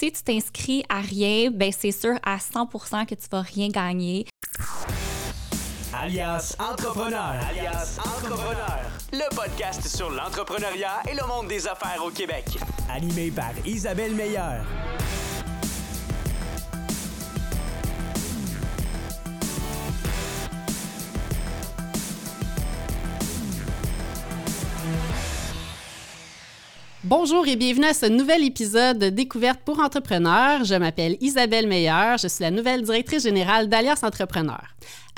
si tu t'inscris à rien, ben c'est sûr à 100% que tu vas rien gagner. Alias Entrepreneur. Alias Entrepreneur. Le podcast sur l'entrepreneuriat et le monde des affaires au Québec. Animé par Isabelle Meilleur. Bonjour et bienvenue à ce nouvel épisode de Découverte pour entrepreneurs. Je m'appelle Isabelle Meilleur, je suis la nouvelle directrice générale d'Alias Entrepreneur.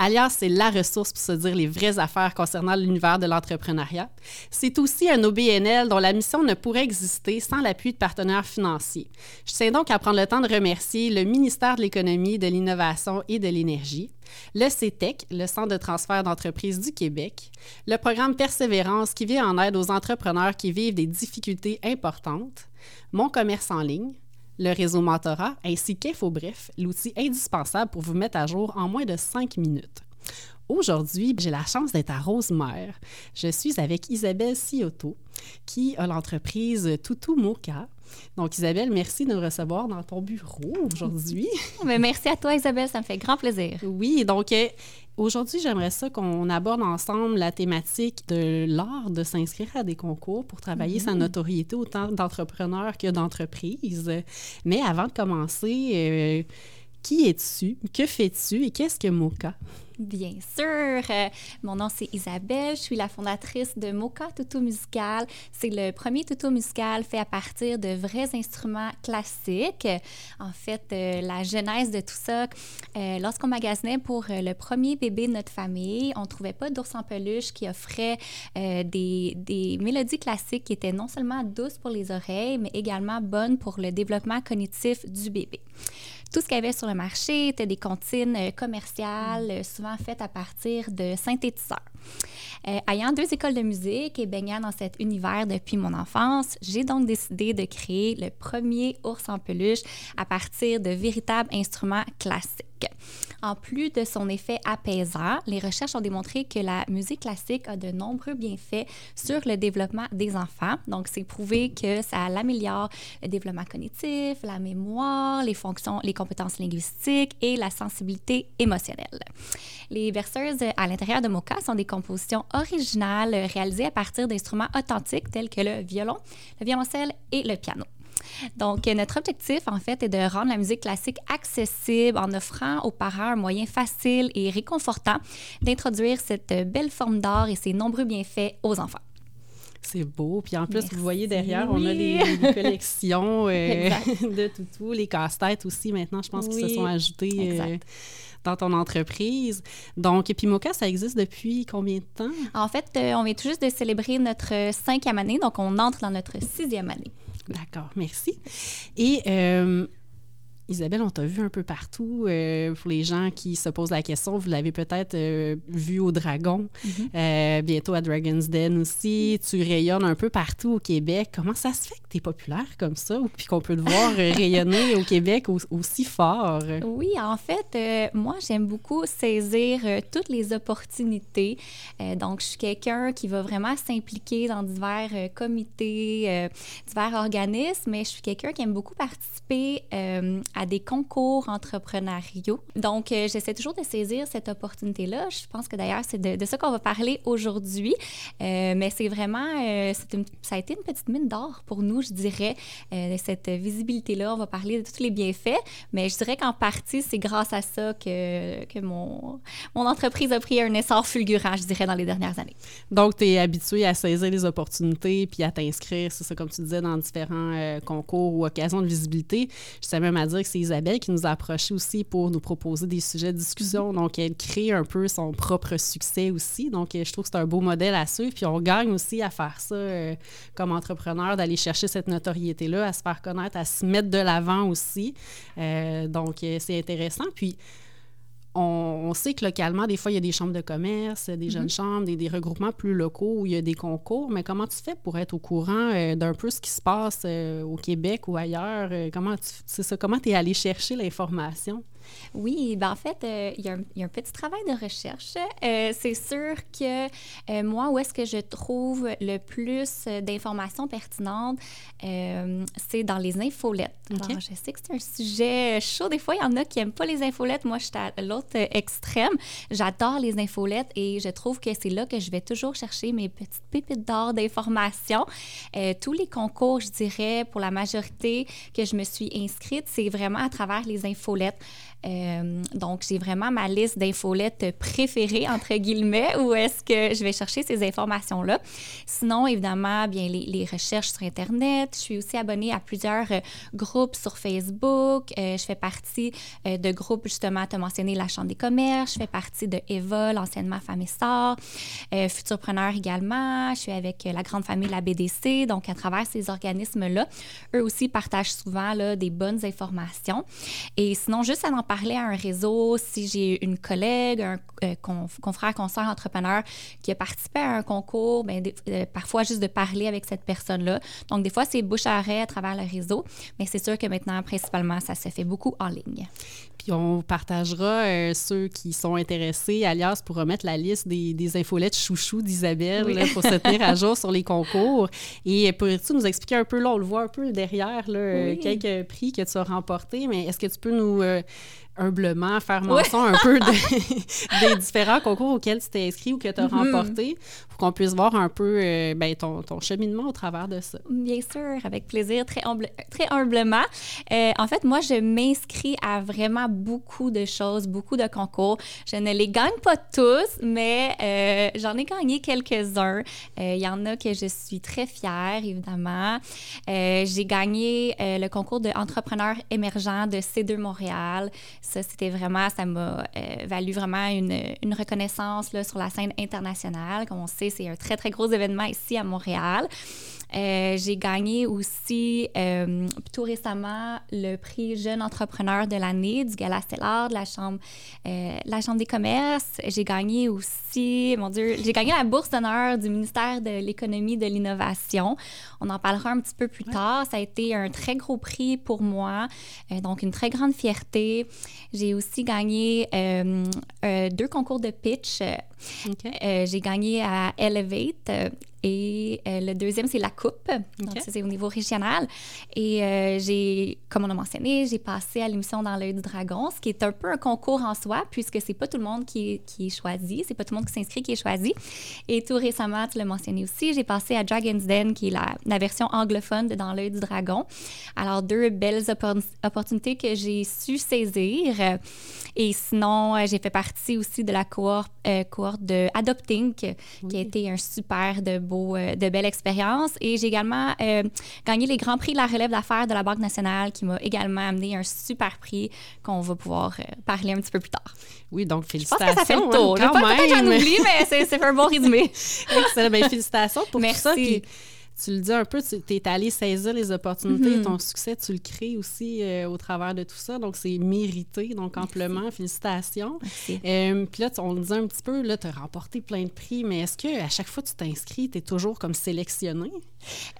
Alias, c'est la ressource pour se dire les vraies affaires concernant l'univers de l'entrepreneuriat. C'est aussi un OBNL dont la mission ne pourrait exister sans l'appui de partenaires financiers. Je tiens donc à prendre le temps de remercier le ministère de l'Économie, de l'Innovation et de l'Énergie, le CETEC, le Centre de transfert d'entreprises du Québec, le programme Persévérance qui vient en aide aux entrepreneurs qui vivent des difficultés importantes, Mon commerce en ligne, le réseau Mentorat ainsi qu'InfoBref, l'outil indispensable pour vous mettre à jour en moins de cinq minutes. Aujourd'hui, j'ai la chance d'être à Rosemère. Je suis avec Isabelle Sioto, qui a l'entreprise Toutou Moka. Donc, Isabelle, merci de nous recevoir dans ton bureau aujourd'hui. merci à toi, Isabelle, ça me fait grand plaisir. Oui, donc euh, aujourd'hui, j'aimerais ça qu'on aborde ensemble la thématique de l'art de s'inscrire à des concours pour travailler sa mhm. notoriété autant d'entrepreneurs que d'entreprises. Mais avant de commencer, euh, qui es-tu? Que fais-tu? Et qu'est-ce que Moka? Bien sûr. Euh, mon nom, c'est Isabelle. Je suis la fondatrice de Moka Tutu Musical. C'est le premier tutu musical fait à partir de vrais instruments classiques. En fait, euh, la genèse de tout ça, euh, lorsqu'on magasinait pour le premier bébé de notre famille, on ne trouvait pas d'ours en peluche qui offrait des, des mélodies classiques qui étaient non seulement douces pour les oreilles, mais également bonnes pour le développement cognitif du bébé. Tout ce qu'il y avait sur le marché était des comptines euh, commerciales, euh, souvent faites à partir de synthétiseurs. Euh, ayant deux écoles de musique et baignant dans cet univers depuis mon enfance, j'ai donc décidé de créer le premier ours en peluche à partir de véritables instruments classiques. En plus de son effet apaisant, les recherches ont démontré que la musique classique a de nombreux bienfaits sur le développement des enfants. Donc, c'est prouvé que ça améliore le développement cognitif, la mémoire, les fonctions, les compétences linguistiques et la sensibilité émotionnelle. Les berceuses à l'intérieur de Mocha sont des compositions originales réalisées à partir d'instruments authentiques tels que le violon, le violoncelle et le piano. Donc, notre objectif, en fait, est de rendre la musique classique accessible en offrant aux parents un moyen facile et réconfortant d'introduire cette belle forme d'art et ses nombreux bienfaits aux enfants. C'est beau. Puis en plus, vous voyez derrière, on a des, collections euh, de tout, les casse-têtes aussi. Maintenant, je pense qu'ils se sont ajoutés. Euh, dans ton entreprise. Donc, Pimoka, ça existe depuis combien de temps? En fait, euh, on vient tout juste de célébrer notre cinquième année, donc on entre dans notre sixième année. D'accord, merci. Et euh, Isabelle, on t'a vu un peu partout. Euh, pour les gens qui se posent la question, vous l'avez peut-être euh, vu au Dragon, mhm. euh, bientôt à Dragon's Den aussi. Tu rayonnes un peu partout au Québec. Comment ça se fait que tu es populaire comme ça, ou puis qu'on peut te voir rayonner au Québec aussi fort? Oui, en fait, moi, j'aime beaucoup saisir toutes les opportunités. donc, je suis quelqu'un qui va vraiment s'impliquer dans divers comités, divers organismes, mais je suis quelqu'un qui aime beaucoup participer à des concours entrepreneuriaux. Donc, euh, j'essaie toujours de saisir cette opportunité-là. Je pense que d'ailleurs, c'est de, ça qu'on va parler aujourd'hui. Euh, mais c'est vraiment, euh, ça a été une petite mine d'or pour nous, je dirais, cette visibilité-là. On va parler de tous les bienfaits, mais je dirais qu'en partie, c'est grâce à ça que, que mon, mon entreprise a pris un essor fulgurant, je dirais, dans les dernières années. Donc, tu es habitué à saisir les opportunités puis à t'inscrire, c'est ça, comme tu disais, dans différents concours ou occasions de visibilité. Je sais même à dire que c'est Isabelle qui nous a approchés aussi pour nous proposer des sujets de discussion. Mm-hmm. Donc, elle crée un peu son propre succès aussi. Donc, euh, je trouve que c'est un beau modèle à suivre. Puis, on gagne aussi à faire ça euh, comme entrepreneur, d'aller chercher cette notoriété-là, à se faire connaître, à se mettre de l'avant aussi. Euh, donc, c'est intéressant. Puis, on, sait que localement, des fois, il y a des chambres de commerce, des jeunes mm-hmm. chambres, des, regroupements plus locaux où il y a des concours. Mais comment tu fais pour être au courant euh, d'un peu ce qui se passe euh, au Québec ou ailleurs? Euh, comment tu c'est ça? Comment es allé chercher l'information? Oui, ben en fait, euh, il y, a un- il y a un petit travail de recherche. Euh, c'est sûr que euh, moi, où est-ce que je trouve le plus d'informations pertinentes, c'est dans les infolettes. OK? Alors, je sais que c'est un sujet chaud. Des fois, il y en a qui n'aiment pas les infolettes. Moi, je suis à l'autre extrême. J'adore les infolettes et je trouve que c'est là que je vais toujours chercher mes petites pépites d'or d'informations. Tous les concours, je dirais, pour la majorité que je me suis inscrite, c'est vraiment à travers les infolettes. Euh, donc, j'ai vraiment ma liste d'infolettes préférées, entre guillemets, où est-ce que je vais chercher ces informations-là. Sinon, évidemment, bien, les, recherches sur Internet. Je suis aussi abonnée à plusieurs euh, groupes sur Facebook. Euh, je fais partie de groupes, justement, tu as mentionné la Chambre des commerces. Je fais partie de EVA, l'anciennement Femme et Futurpreneur également. Je suis avec la grande famille de la BDC. Donc, à travers ces organismes-là, eux aussi partagent souvent des bonnes informations. Et sinon, juste à en parler à un réseau, si j'ai une collègue, un euh, conf- confrère, consoeur, entrepreneur qui a participé à un concours, des- euh, parfois juste de parler avec cette personne-là. Donc, des fois, c'est bouche à oreille à travers le réseau, mais c'est sûr que maintenant, principalement, ça se fait beaucoup en ligne. Puis on partagera euh, ceux qui sont intéressés, alias pour remettre la liste des, des infolettes chouchou d'Isabelle Oui. là, pour se tenir à jour sur les concours. Et pourrais-tu nous expliquer un peu, là, on le voit un peu derrière, là, euh, Oui. quelques prix que tu as remportés, mais est-ce que tu peux nous humblement faire mention un peu de- des différents concours auxquels tu t'es inscrit ou que tu as Mhm. remporté pour qu'on puisse voir un peu euh, ben, ton, ton cheminement au travers de ça? Bien sûr, avec plaisir, très, humble- très humblement. Euh, en fait, moi, je m'inscris à vraiment beaucoup de choses, beaucoup de concours. Je ne les gagne pas tous, mais euh, j'en ai gagné quelques-uns. Il y en a que je suis très fière, évidemment. J'ai gagné le concours de entrepreneur émergent de C2 Montréal. Ça, c'était vraiment, ça m'a euh, valu vraiment une, reconnaissance là, sur la scène internationale. Comme on sait, c'est un très, très gros événement ici à Montréal. Euh, j'ai gagné aussi euh, tout récemment le prix Jeune entrepreneur de l'année du Gala Stellar de la Chambre, euh, la Chambre des commerces. J'ai gagné aussi, mon Dieu, j'ai gagné la bourse d'honneur du ministère de l'économie et de l'innovation. On en parlera un petit peu plus tard. Ça a été un très gros prix pour moi, euh, donc une très grande fierté. J'ai aussi gagné deux concours de pitch. J'ai gagné à Elevate et euh, le deuxième, c'est la Coupe. Donc, ça, c'est au niveau régional. Et euh, j'ai, comme on a mentionné, j'ai passé à l'émission Dans l'œil du dragon, ce qui est un peu un concours en soi, puisque c'est pas tout le monde qui est, qui est choisi, c'est pas tout le monde qui s'inscrit qui est choisi. Et tout récemment, tu l'as mentionné aussi, j'ai passé à Dragon's Den, qui est la, la version anglophone de Dans l'œil du dragon. Alors, deux belles oppor- opportunités que j'ai su saisir. Et sinon, euh, j'ai fait partie aussi de la cohorte, euh, cohorte de Adopting, qui qui a été un super de euh, de belle expérience. Et j'ai également euh, gagné les grands prix de la relève d'affaires de la Banque nationale, qui m'a également amené un super prix qu'on va pouvoir euh, parler un petit peu plus tard. Oui, donc Je pense félicitations. que ça fait le tour. hein, quand pas peut-être j'en même. oublie, mais c'est un bon résumé. Excellent. Ben, félicitations pour Merci. tout ça. Puis, tu le dis un peu, tu es allé saisir les opportunités. Mhm. Ton succès, tu le crées aussi euh, au travers de tout ça. Donc, c'est mérité. Donc, amplement, félicitations. Euh, Puis là, on le disait un petit peu, là, tu as remporté plein de prix, mais est-ce que à chaque fois que tu t'inscris, tu es toujours comme sélectionné?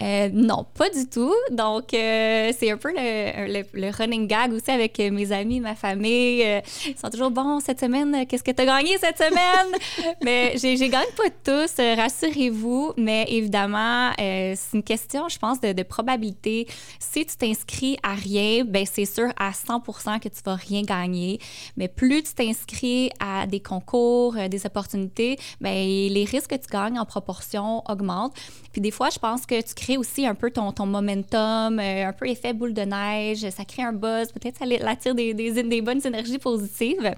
Euh, non, pas du tout. Donc, c'est un peu le, le- le running gag aussi avec mes amis, ma famille. Ils sont toujours bon cette semaine. Qu'est-ce que tu as gagné cette semaine? Mais j'ai gagné pas tous, rassurez-vous. Mais évidemment, euh, c'est une question, je pense, de, probabilité. Si tu t'inscris à rien, ben c'est sûr à 100% que tu vas rien gagner. Mais plus tu t'inscris à des concours, euh, des opportunités, ben les risques que tu gagnes en proportion augmentent. Puis des fois, je pense que tu crées aussi un peu ton, momentum, euh, un peu effet boule de neige, ça crée un buzz, peut-être ça attire des, bonnes énergies positives.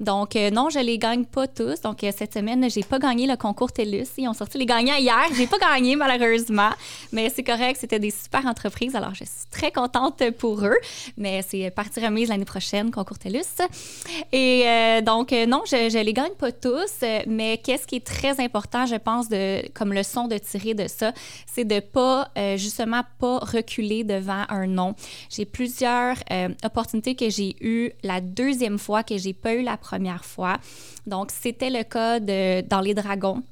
Donc euh, non, je les gagne pas tous. Donc euh, cette semaine, j'ai pas gagné le concours TELUS. Ils ont sorti les gagnants hier. J'ai pas gagné malheureusement, mais c'est correct. C'était des super entreprises. Alors je suis très contente pour eux. Mais c'est partie remise l'année prochaine, concours TELUS. Et donc non, je, je les gagne pas tous. Mais qu'est-ce qui est très important, je pense, de comme leçon de tirer de ça, c'est de pas euh, justement pas reculer devant un non. J'ai plusieurs euh, opportunités que j'ai eues la deuxième fois que j'ai pas eu la première fois. Donc c'était le cas de dans les dragons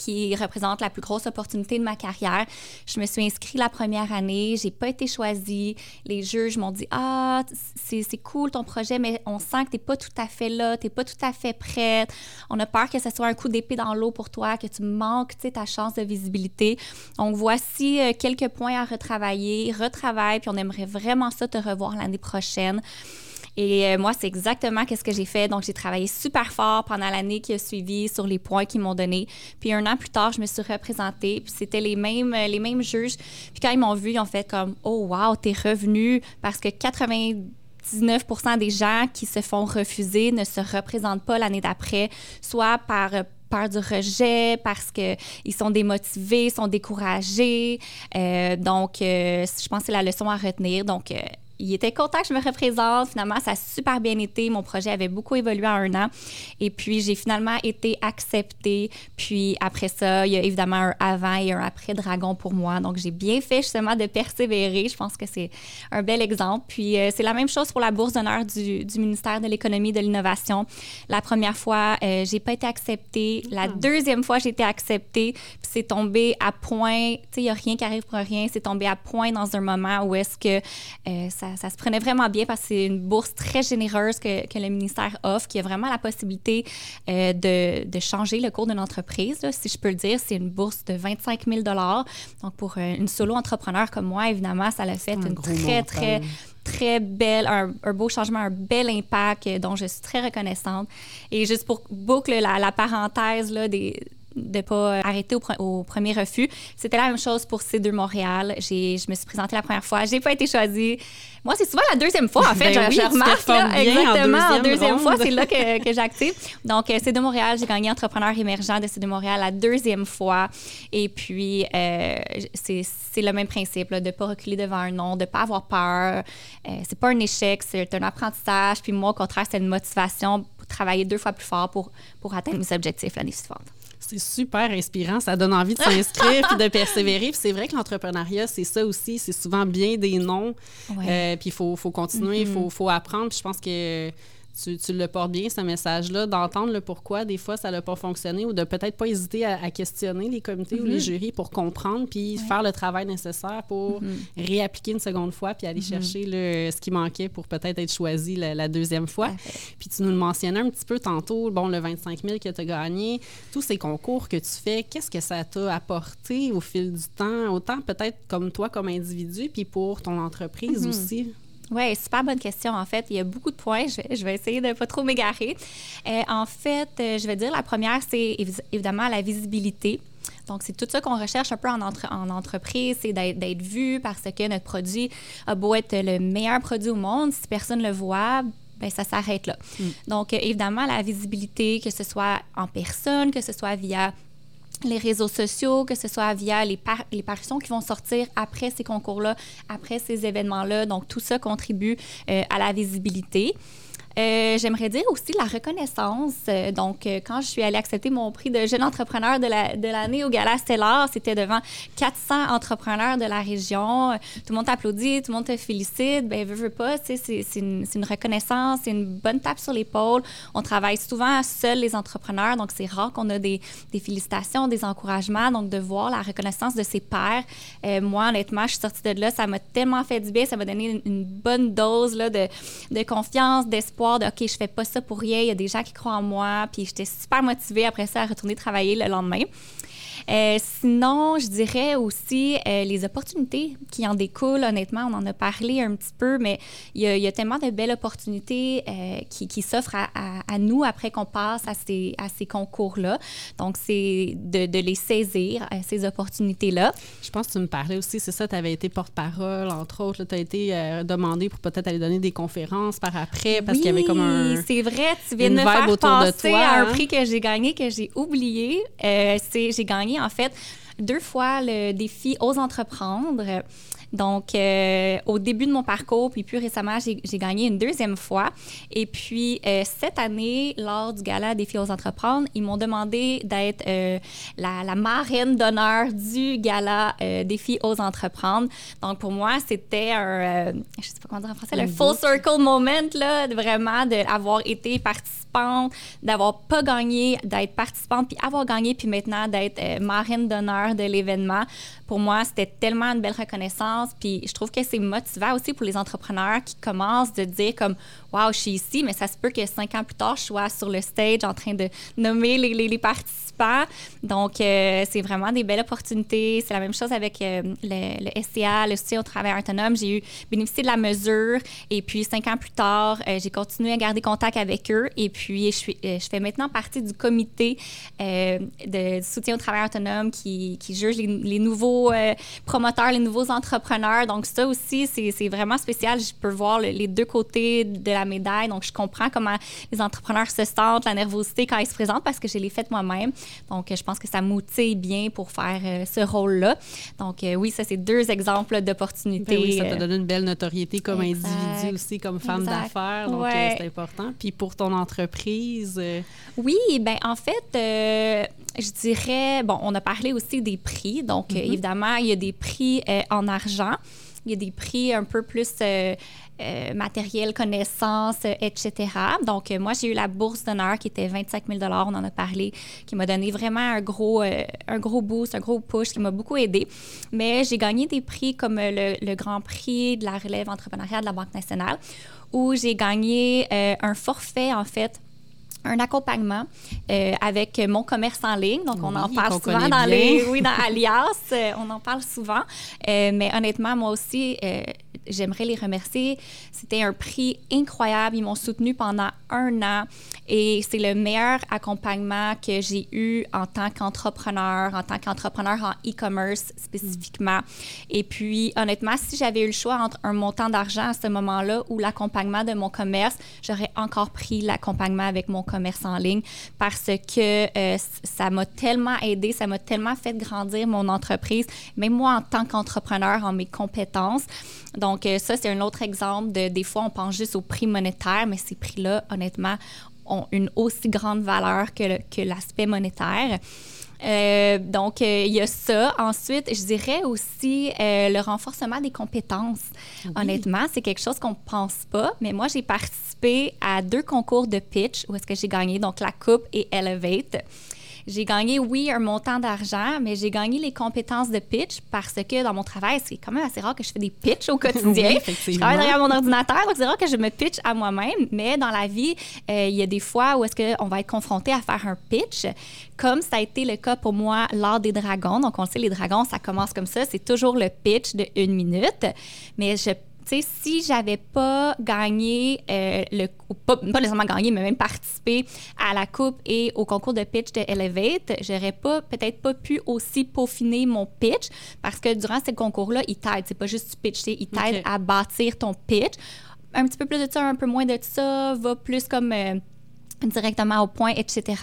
qui représente la plus grosse opportunité de ma carrière. Je me suis inscrite la première année, j'ai pas été choisie. Les juges m'ont dit Ah, c'est cool ton projet, mais on sent que tu n'es pas tout à fait là, tu n'es pas tout à fait prête. On a peur que ce soit un coup d'épée dans l'eau pour toi, que tu manques ta chance de visibilité. Donc, voici euh, quelques points à retravailler. Retravaille, puis on aimerait vraiment ça te revoir l'année prochaine. Et euh, moi, c'est exactement ce que j'ai fait. Donc, j'ai travaillé super fort pendant l'année qui a suivi sur les points qu'ils m'ont donnés. Puis un an plus tard, je me suis représentée. Puis c'était les mêmes, euh, les mêmes juges. Puis quand ils m'ont vu, ils ont fait comme « Oh, wow, t'es revenu. » Parce que 99% des gens qui se font refuser ne se représentent pas l'année d'après, soit par euh, peur du rejet, parce qu'ils sont démotivés, sont découragés. donc, je pense que c'est la leçon à retenir. Donc, il était content que je me représente. Finalement, ça a super bien été. Mon projet avait beaucoup évolué en un an. Et puis, j'ai finalement été acceptée. Puis, après ça, il y a évidemment un avant et un après dragon pour moi. Donc, j'ai bien fait justement de persévérer. Je pense que c'est un bel exemple. Puis, euh, c'est la même chose pour la bourse d'honneur du, du, ministère de l'Économie et de l'Innovation. La première fois, euh, j'ai pas été acceptée. La hmm. deuxième fois, j'ai été acceptée. Puis, c'est tombé à point. Tu sais, il n'y a rien qui arrive pour rien. C'est tombé à point dans un moment où est-ce que euh, ça ça, se prenait vraiment bien parce que c'est une bourse très généreuse que, que, le ministère offre, qui a vraiment la possibilité euh, de, de, changer le cours d'une entreprise, si je peux le dire. C'est une bourse de 25 000 Donc, pour euh, une solo entrepreneur comme moi, évidemment, ça l'a fait une très, très très belle, un, beau changement, un bel impact euh, dont je suis très reconnaissante. Et juste pour boucler la, la parenthèse là, des, de ne pas arrêter au, premier refus. C'était la même chose pour C2 Montréal. Je me suis présentée la première fois. J'ai pas été choisie. Moi, c'est souvent la deuxième fois, en fait. Ben je, remarque. exactement, en deuxième, fois, c'est là que, que j'active. Donc, euh, C2 Montréal, j'ai gagné entrepreneur émergent de C2 Montréal la deuxième fois. Et puis, euh, c'est le même principe, de ne pas reculer devant un nom, de ne pas avoir peur. Euh, c'est pas un échec, c'est un apprentissage. Puis moi, au contraire, c'est une motivation pour travailler deux fois plus fort pour, pour atteindre mes objectifs l'année suivante. C'est super inspirant. Ça donne envie de s'inscrire et de persévérer. c'est vrai que l'entrepreneuriat, c'est ça aussi. C'est souvent bien des noms. Euh, puis il faut, faut, continuer, il faut, mm-hmm. faut apprendre. Puis je pense que tu, le portes bien, ce message-là, d'entendre le pourquoi, des fois, ça n'a pas fonctionné, ou de peut-être pas hésiter à, questionner les comités ou les mm-hmm. jurys pour comprendre, puis faire le travail nécessaire pour mm-hmm. réappliquer une seconde fois, puis aller mm-hmm. chercher le, ce qui manquait pour peut-être être choisi la, deuxième fois. Puis tu nous le mentionnais un petit peu tantôt, bon, le 25 000 que tu as gagné, tous ces concours que tu fais, qu'est-ce que ça t'a apporté au fil du temps, autant peut-être comme toi, comme individu, puis pour ton entreprise aussi? Oui, super bonne question. En fait, il y a beaucoup de points. Je vais, essayer de ne pas trop m'égarer. Euh, en fait, euh, je vais dire la première, c'est évidemment la visibilité. Donc, c'est tout ça qu'on recherche un peu en, en entreprise, c'est d'être vu parce que notre produit a beau être le meilleur produit au monde, si personne ne le voit, ben ça s'arrête là. Mm. Donc, évidemment, la visibilité, que ce soit en personne, que ce soit via les réseaux sociaux, que ce soit via les, par les parutions qui vont sortir après ces concours-là, après ces événements-là. Donc, tout ça contribue euh, à la visibilité. Euh, j'aimerais dire aussi la reconnaissance. Euh, donc, euh, quand je suis allée accepter mon prix de jeune entrepreneur de l'année la, de au Gala Stellar, c'était devant 400 entrepreneurs de la région. Tout le monde t'applaudit, tout le monde te félicite. Ben, veux, veux pas, c'est une, une, reconnaissance, c'est une bonne tape sur l'épaule. On travaille souvent seuls, les entrepreneurs, donc c'est rare qu'on a des, des, félicitations, des encouragements. Donc, de voir la reconnaissance de ses pairs. moi, honnêtement, je suis sortie de là, ça m'a tellement fait du bien, ça m'a donné une, bonne dose là, de, de confiance, d'espoir de OK, je fais pas ça pour rien, il y a des gens qui croient en moi, puis j'étais super motivée après ça à retourner travailler le lendemain. Euh, sinon, je dirais aussi euh, les opportunités qui en découlent. Honnêtement, on en a parlé un petit peu, mais il y a, tellement de belles opportunités euh, qui, s'offrent à, nous après qu'on passe à ces, à ces concours-là. Donc, c'est de, de, les saisir, ces opportunités-là. Je pense que tu me parlais aussi, c'est ça, tu avais été porte-parole, entre autres. Tu as été demandé pour peut-être aller donner des conférences par après parce qu'il y avait comme un. c'est vrai, tu viens de me faire penser à un hein? prix que j'ai gagné que j'ai oublié. c'est j'ai gagné en fait deux fois le défi Ose entreprendre. Donc, euh, au début de mon parcours, puis plus récemment, j'ai gagné une deuxième fois. Et puis, euh, cette année, lors du gala Défi aux entreprendre, ils m'ont demandé d'être euh, la, la marraine d'honneur du gala Défi aux entreprendre. Donc, pour moi, c'était un, je sais pas comment dire en français, le full circle moment, là, de vraiment d'avoir été participante, d'avoir pas gagné, d'être participante, puis avoir gagné, puis maintenant d'être marraine d'honneur de l'événement. Pour moi, c'était tellement une belle reconnaissance, puis je trouve que c'est motivant aussi pour les entrepreneurs qui commencent de dire comme Wow, je suis ici, mais ça se peut que cinq ans plus tard, je sois sur le stage en train de nommer les, participants. Donc, euh, c'est vraiment des belles opportunités. C'est la même chose avec euh, le, le SCA, le soutien au travail autonome. J'ai eu bénéficié de la mesure et puis cinq ans plus tard, euh, j'ai continué à garder contact avec eux et puis je, fais maintenant partie du comité de soutien au travail autonome qui, juge les, nouveaux promoteurs, les nouveaux entrepreneurs. Donc, ça aussi, c'est vraiment spécial. Je peux voir le- les deux côtés de la médaille. Donc, je comprends comment les entrepreneurs se sentent, la nervosité quand ils se présentent parce que je l'ai fait moi-même. Donc, euh, je pense que ça motive bien pour faire euh, ce rôle-là. Donc, euh, oui, ça, c'est deux exemples d'opportunités. Ben oui, ça euh, te donne une belle notoriété comme Exact. individu aussi, comme femme d'affaires. Donc, Ouais. euh, c'est important. Puis pour ton entreprise, euh, Oui, ben en fait, euh, je dirais, bon, on a parlé aussi des prix. Donc, euh, évidemment, il y a des prix euh, en argent. Il y a des prix un peu plus euh, euh, matériel, connaissances, euh, etc. Donc, moi, j'ai eu la bourse d'honneur qui était 25 000 on en a parlé, qui m'a donné vraiment un gros, un gros boost, un gros push, qui m'a beaucoup aidé. Mais j'ai gagné des prix comme le, Grand Prix de la relève entrepreneuriale de la Banque nationale, où j'ai gagné un forfait, en fait, un accompagnement euh, avec mon commerce en ligne. Donc, on en parle souvent dans bien. les... Oui, dans Alias, euh, on en parle souvent. Euh, mais honnêtement, moi aussi, euh, j'aimerais les remercier. C'était un prix incroyable. Ils m'ont soutenu pendant un an et c'est le meilleur accompagnement que j'ai eu en tant qu'entrepreneur, en tant qu'entrepreneur en e-commerce spécifiquement. Et puis, honnêtement, si j'avais eu le choix entre un montant d'argent à ce moment-là ou l'accompagnement de mon commerce, j'aurais encore pris l'accompagnement avec mon commerce en ligne parce que euh, ça m'a tellement aidé, ça m'a tellement fait grandir mon entreprise, même moi en tant qu'entrepreneur, en mes compétences. Donc, euh, ça, c'est un autre exemple de des fois, on pense juste au prix monétaire, mais ces prix-là, honnêtement, ont une aussi grande valeur que, le- que l'aspect monétaire. Euh, donc, euh, il y a ça. Ensuite, je dirais aussi euh, le renforcement des compétences. Honnêtement, c'est quelque chose qu'on ne pense pas, mais moi, j'ai participé à deux concours de pitch où est-ce que j'ai gagné, donc la Coupe et Elevate. J'ai gagné, oui, un montant d'argent, mais j'ai gagné les compétences de pitch parce que dans mon travail, c'est quand même assez rare que je fais des pitchs au quotidien. Oui, je travaille derrière mon ordinateur, donc c'est rare que je me pitch à moi-même. Mais dans la vie, euh, il y a des fois où est-ce qu'on va être confronté à faire un pitch, comme ça a été le cas pour moi lors des dragons. Donc, on le sait, les dragons, ça commence comme ça. C'est toujours le pitch de une minute. Mais je tu sais, si j'avais pas gagné, euh, le, pas, pas nécessairement gagné, mais même participé à la coupe et au concours de pitch de Elevate, j'aurais pas, peut-être pas pu aussi peaufiner mon pitch parce que durant ces concours-là, ils t'aident. C'est pas juste du pitch, c'est- ils t'aident à bâtir ton pitch. Un petit peu plus de ça, un peu moins de ça, va plus comme. euh, directement au point, etc.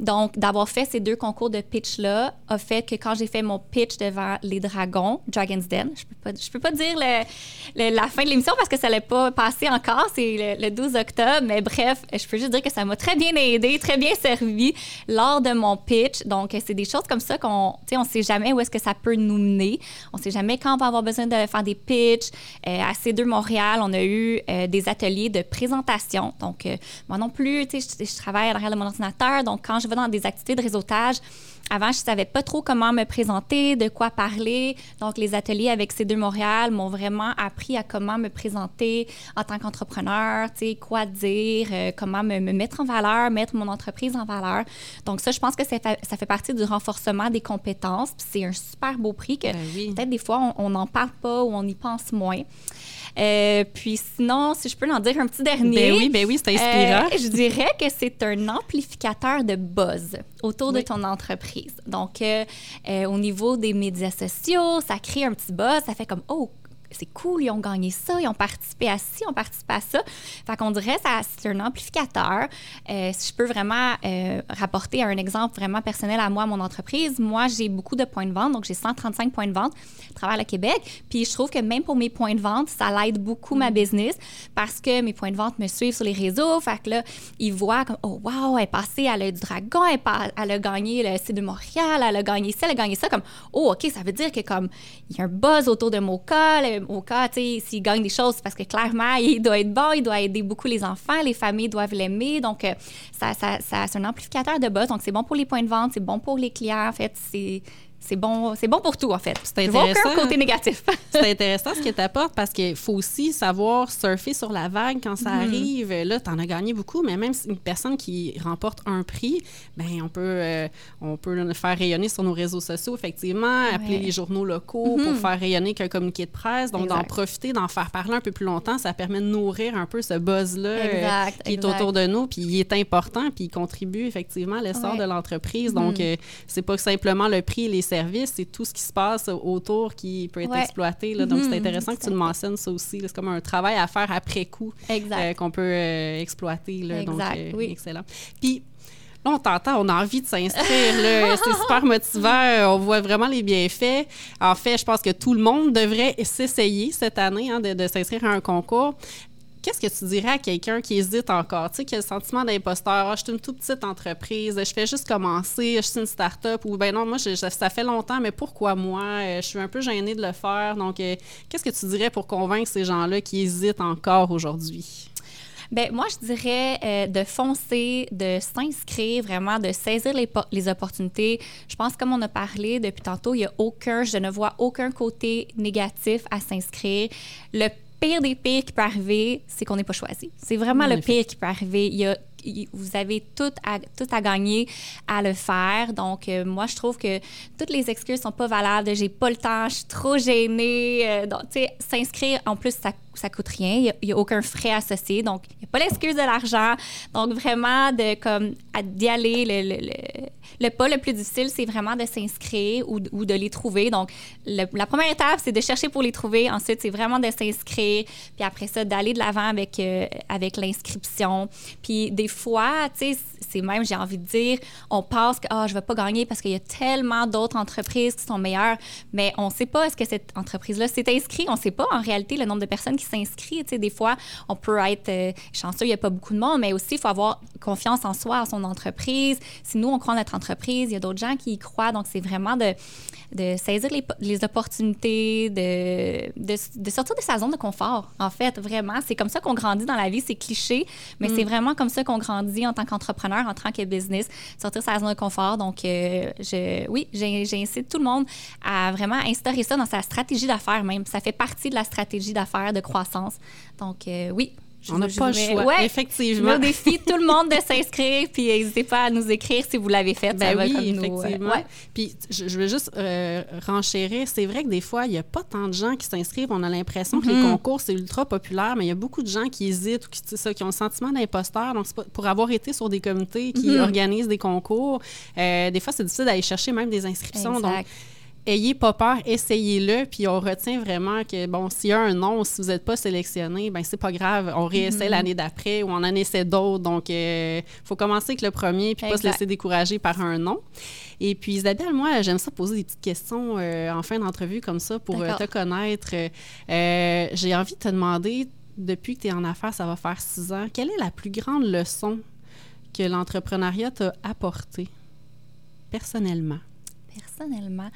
Donc, d'avoir fait ces deux concours de pitch-là a fait que quand j'ai fait mon pitch devant les dragons, Dragon's Den, je peux pas, peux pas dire la fin de l'émission parce que ça n'allait pas passer encore, c'est le, le 12 octobre, mais bref, je peux juste dire que ça m'a très bien aidé, très bien servi lors de mon pitch. Donc, c'est des choses comme ça qu'on, tu on sait jamais où est-ce que ça peut nous mener. On sait jamais quand on va avoir besoin de faire des pitchs. Euh, à C2 Montréal, on a eu euh, des ateliers de présentation. Donc, euh, moi non plus, tu sais, je, je travaille à l'arrière de mon ordinateur. Donc, quand je vais dans des activités de réseautage, avant, je savais pas trop comment me présenter, de quoi parler. Donc, les ateliers avec C2 Montréal m'ont vraiment appris à comment me présenter en tant qu'entrepreneur, quoi dire, euh, comment me, me mettre en valeur, mettre mon entreprise en valeur. Donc, ça, je pense que ça fait, ça fait partie du renforcement des compétences. Puis c'est un super beau prix que Ben oui. peut-être des fois, on n'en parle pas ou on y pense moins. Euh, puis sinon, si je peux en dire un petit dernier. Ben oui, ben oui, c'est inspirant. Euh, je dirais que c'est un amplificateur de buzz autour de ton entreprise. Donc, euh, au niveau des médias sociaux, ça crée un petit buzz. Ça fait comme, oh, c'est cool, ils ont gagné ça, ils ont participé à ci, ils ont participé à ça. Fait qu'on dirait que c'est un amplificateur. Euh, si je peux vraiment euh, rapporter un exemple vraiment personnel à moi, à mon entreprise, moi, j'ai beaucoup de points de vente, donc j'ai 135 points de vente à travers le Québec. Puis je trouve que même pour mes points de vente, ça l'aide beaucoup ma business parce que mes points de vente me suivent sur les réseaux. Fait que là, ils voient comme, oh wow, elle est passée à le Dragon, elle, elle a gagné le site de Montréal, elle a gagné ça, elle a gagné ça. Comme, oh, OK, ça veut dire que comme, il y a un buzz autour de Moka. Le Tu sais, s'il gagne des choses, c'est parce que clairement, il doit être bon, il doit aider beaucoup les enfants, les familles doivent l'aimer. Donc, euh, ça c'est un amplificateur de buzz. Donc, c'est bon pour les points de vente, c'est bon pour les clients. En fait, c'est c'est bon, c'est bon pour tout, en fait. C'est intéressant. aucun côté négatif. c'est intéressant ce que tu apportes parce qu'il faut aussi savoir surfer sur la vague quand ça mm-hmm. arrive. Là, tu en as gagné beaucoup, mais même une personne qui remporte un prix, ben on peut, euh, on peut le faire rayonner sur nos réseaux sociaux, effectivement, appeler les journaux locaux pour mm-hmm. faire rayonner qu'un communiqué de presse. Donc, d'en profiter, d'en faire parler un peu plus longtemps, ça permet de nourrir un peu ce buzz-là euh, qui est autour de nous, puis il est important, puis il contribue effectivement à l'essor de l'entreprise. Donc, mm-hmm. euh, c'est pas simplement le prix et les c'est tout ce qui se passe autour qui peut être exploité. Là. Donc, c'est mhm, intéressant que tu le mentionnes, ça aussi. C'est comme un travail à faire après coup euh, qu'on peut euh, exploiter. Là. Donc, euh, oui. excellent. Puis, Là, on t'entend, on a envie de s'inscrire. c'est super motivant. On voit vraiment les bienfaits. En fait, je pense que tout le monde devrait s'essayer cette année hein, de, de s'inscrire à un concours. Qu'est-ce que tu dirais à quelqu'un qui hésite encore, tu sais, qui a le sentiment d'imposteur, ah, je suis une toute petite entreprise, je fais juste commencer, je suis une start-up, ou ben non, moi, ça fait longtemps, mais pourquoi moi? Euh, je suis un peu gênée de le faire. Donc, euh, qu'est-ce que tu dirais pour convaincre ces gens-là qui hésitent encore aujourd'hui? Bien, moi, je dirais euh, de foncer, de s'inscrire, vraiment, de saisir les, opportunités. Je pense, comme on a parlé depuis tantôt, il n'y a aucun, je ne vois aucun côté négatif à s'inscrire. Le pire des pires qui peut arriver, c'est qu'on n'est pas choisi. C'est vraiment le pire qui peut arriver. Il y a vous avez tout à, tout à gagner à le faire. Donc, euh, moi, je trouve que toutes les excuses sont pas valables. J'ai pas le temps, je suis trop gênée. Euh, donc, tu sais, s'inscrire, en plus, ça, ça coûte rien. Il n'y a, aucun frais associé. Donc, il n'y a pas l'excuse de l'argent. Donc, vraiment, de, comme, d'y aller, le, le, le, pas le plus difficile, c'est vraiment de s'inscrire ou, ou, de les trouver. Donc, la première étape, c'est de chercher pour les trouver. Ensuite, c'est vraiment de s'inscrire. Puis après ça, d'aller de l'avant avec, euh, avec l'inscription. Puis des fois, tu sais, c'est même, j'ai envie de dire, on pense que oh, je ne vais pas gagner parce qu'il y a tellement d'autres entreprises qui sont meilleures, mais on ne sait pas est-ce que cette entreprise-là s'est inscrite. On ne sait pas en réalité le nombre de personnes qui s'inscrivent. Tu sais, des fois, on peut être euh, chanceux, il n'y a pas beaucoup de monde, mais aussi, il faut avoir confiance en soi, en son entreprise. Si nous, on croit en notre entreprise, il y a d'autres gens qui y croient. Donc, c'est vraiment de de saisir les, les opportunités, de, de, de, sortir de sa zone de confort, en fait, vraiment. C'est comme ça qu'on grandit dans la vie, c'est cliché, mais c'est mm. vraiment comme ça qu'on en tant qu'entrepreneur, en tant que business, sortir sa zone de confort. Donc, euh, je, oui, j'incite tout le monde à vraiment instaurer ça dans sa stratégie d'affaires même. Ça fait partie de la stratégie d'affaires, de croissance. Donc, euh, oui, on n'a pas le choix, effectivement. Je défie tout le monde de s'inscrire, puis n'hésitez pas à nous écrire si vous l'avez fait. Ben oui, effectivement. Puis je, veux juste euh, renchérir. C'est vrai que des fois, il n'y a pas tant de gens qui s'inscrivent. On a l'impression que les mm-hmm. concours, c'est ultra populaire, mais il y a beaucoup de gens qui hésitent ou qui, ça, qui ont le sentiment d'imposteur. Donc, pour avoir été sur des comités qui mm-hmm. organisent des concours, euh, des fois, c'est difficile d'aller chercher même des inscriptions. Donc, ayez pas peur, essayez-le, puis on retient vraiment que, bon, s'il y a un nom, si vous n'êtes pas sélectionné, ben c'est pas grave, on réessaie mm-hmm. l'année d'après ou on en essaie d'autres. Donc, il euh, faut commencer avec le premier, puis pas se laisser décourager par un nom. Et puis, Isabelle, moi, j'aime ça poser des petites questions euh, en fin d'entrevue comme ça pour euh, te connaître. J'ai envie de te demander, depuis que tu es en affaires, ça va faire six ans, quelle est la plus grande leçon que l'entrepreneuriat t'a apportée personnellement? Personnellement,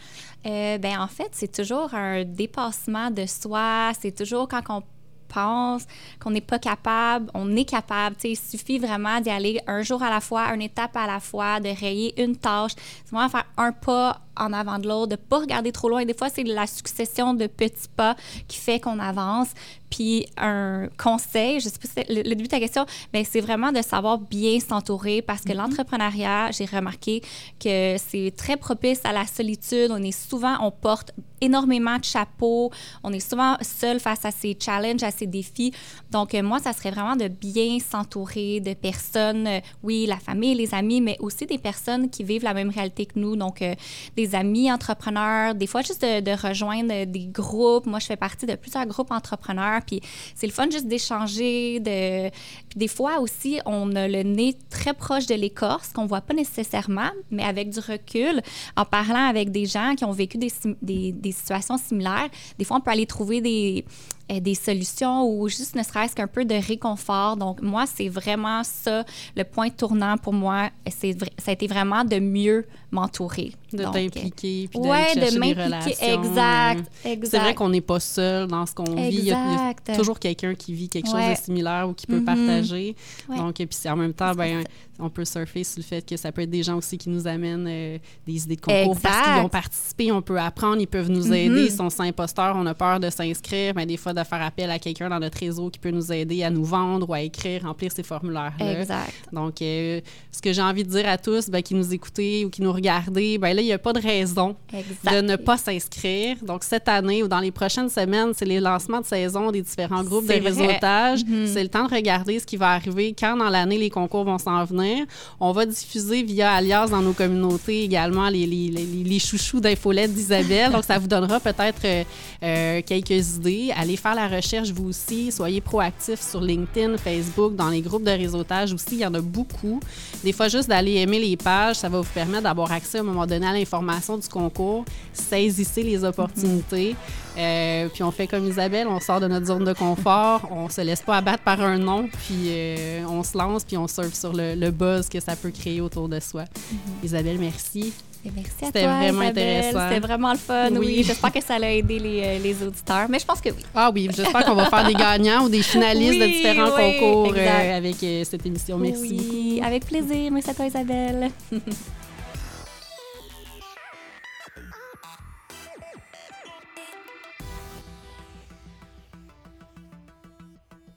euh, ben en fait, c'est toujours un dépassement de soi. C'est toujours quand on pense qu'on n'est pas capable, on est capable. il suffit vraiment d'y aller un jour à la fois, une étape à la fois, de rayer une tâche. C'est vraiment faire un pas en avant de l'autre, de ne pas regarder trop loin. Des fois, c'est la succession de petits pas qui fait qu'on avance. Puis un conseil, je sais pas si c'est le, le début de ta question, mais c'est vraiment de savoir bien s'entourer parce que l'entrepreneuriat, j'ai remarqué que c'est très propice à la solitude. On est souvent, on porte énormément de chapeaux. On est souvent seul face à ces challenges, à ces défis. Donc, euh, moi, ça serait vraiment de bien s'entourer de personnes, euh, oui, la famille, les amis, mais aussi des personnes qui vivent la même réalité que nous. Donc, euh, des amis entrepreneurs, des fois juste de, rejoindre des groupes. Moi, je fais partie de plusieurs groupes entrepreneurs, puis c'est le fun juste d'échanger. De... Puis des fois aussi, on a le nez très proche de l'écorce, qu'on voit pas nécessairement, mais avec du recul, en parlant avec des gens qui ont vécu des, des, des situations similaires, des fois, on peut aller trouver des, des solutions ou juste ne serait-ce qu'un peu de réconfort. Donc, moi, c'est vraiment ça, le point tournant pour moi. C'est ça a été vraiment de mieux m'entourer. De Donc, t'impliquer, puis ouais, d'aller chercher de des relations. Exact, euh, exact. C'est vrai qu'on n'est pas seul dans ce qu'on vit. Il y, a, il y a Exact. toujours quelqu'un qui vit quelque chose de similaire ou qui peut Mhm. partager. Ouais. Donc, et puis en même temps, ben, on peut surfer sur le fait que ça peut être des gens aussi qui nous amènent euh, des idées de concours parce Exact. qu'ils ont participé, on peut apprendre, ils peuvent nous Mhm. aider. Si on on a peur de s'inscrire, mais des fois de faire appel à quelqu'un dans notre réseau qui peut nous aider à nous vendre ou à écrire, remplir ces formulaires-là. Exact. Donc, euh, ce que j'ai envie de dire à tous ben, qui nous écoutez ou qui nous regardez, ben là, il n'y a pas de raison Exact. de ne pas s'inscrire. Donc, cette année ou dans les prochaines semaines, c'est les lancements de saison des différents groupes de vrai. réseautage. Mhm. C'est le temps de regarder ce qui va arriver quand dans l'année les concours vont s'en venir. On va diffuser via Alias dans nos communautés également les, les, les, les chouchous d'infolettes d'Isabelle. Donc, ça vous donnera peut-être euh, euh, quelques idées. Allez faire la recherche vous aussi. Soyez proactifs sur LinkedIn, Facebook, dans les groupes de réseautage aussi. Il y en a beaucoup. Des fois, juste d'aller aimer les pages, ça va vous permettre d'avoir accès à un moment donné à l'information du concours. Saisissez les opportunités. Euh, puis on fait comme Isabelle, on sort de notre zone de confort, on se laisse pas abattre par un nom, puis euh, on se lance, puis on surfe sur le, le buzz que ça peut créer autour de soi. Isabelle, merci. Et Merci à C'était toi, vraiment Isabelle. intéressant. C'était vraiment le fun, oui. Oui. J'espère que ça a aidé les, euh, les auditeurs, mais je pense que oui. Ah oui, j'espère qu'on va faire des gagnants ou des finalistes de différents oui, concours euh, avec euh, cette émission. Merci oui, beaucoup. avec plaisir. Merci à toi, Isabelle.